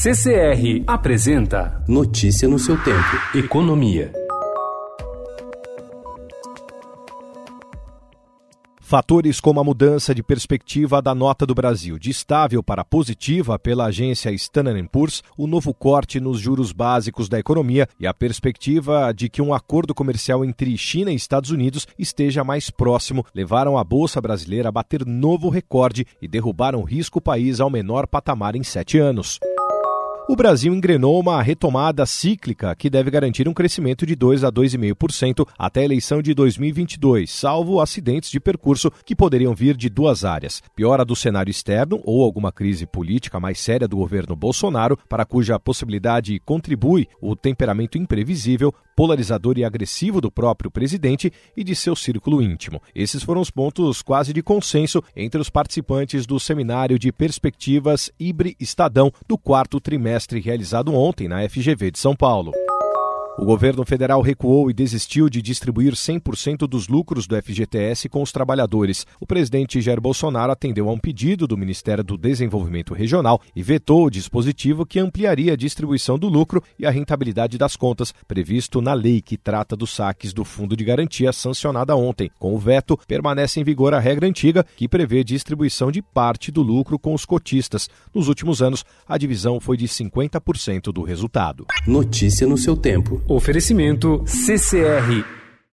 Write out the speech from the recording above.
CCR apresenta Notícia no seu tempo. Economia. Fatores como a mudança de perspectiva da nota do Brasil de estável para positiva pela agência Standard Poor's, o novo corte nos juros básicos da economia e a perspectiva de que um acordo comercial entre China e Estados Unidos esteja mais próximo levaram a Bolsa Brasileira a bater novo recorde e derrubaram o risco país ao menor patamar em sete anos o Brasil engrenou uma retomada cíclica que deve garantir um crescimento de 2 a 2,5% até a eleição de 2022, salvo acidentes de percurso que poderiam vir de duas áreas: piora do cenário externo ou alguma crise política mais séria do governo Bolsonaro, para cuja possibilidade contribui o temperamento imprevisível, polarizador e agressivo do próprio presidente e de seu círculo íntimo. Esses foram os pontos quase de consenso entre os participantes do seminário de perspectivas Ibre Estadão do quarto trimestre realizado ontem na FGV de São Paulo. O governo federal recuou e desistiu de distribuir 100% dos lucros do FGTS com os trabalhadores. O presidente Jair Bolsonaro atendeu a um pedido do Ministério do Desenvolvimento Regional e vetou o dispositivo que ampliaria a distribuição do lucro e a rentabilidade das contas, previsto na lei que trata dos saques do Fundo de Garantia sancionada ontem. Com o veto, permanece em vigor a regra antiga que prevê distribuição de parte do lucro com os cotistas. Nos últimos anos, a divisão foi de 50% do resultado. Notícia no seu tempo. Oferecimento CCR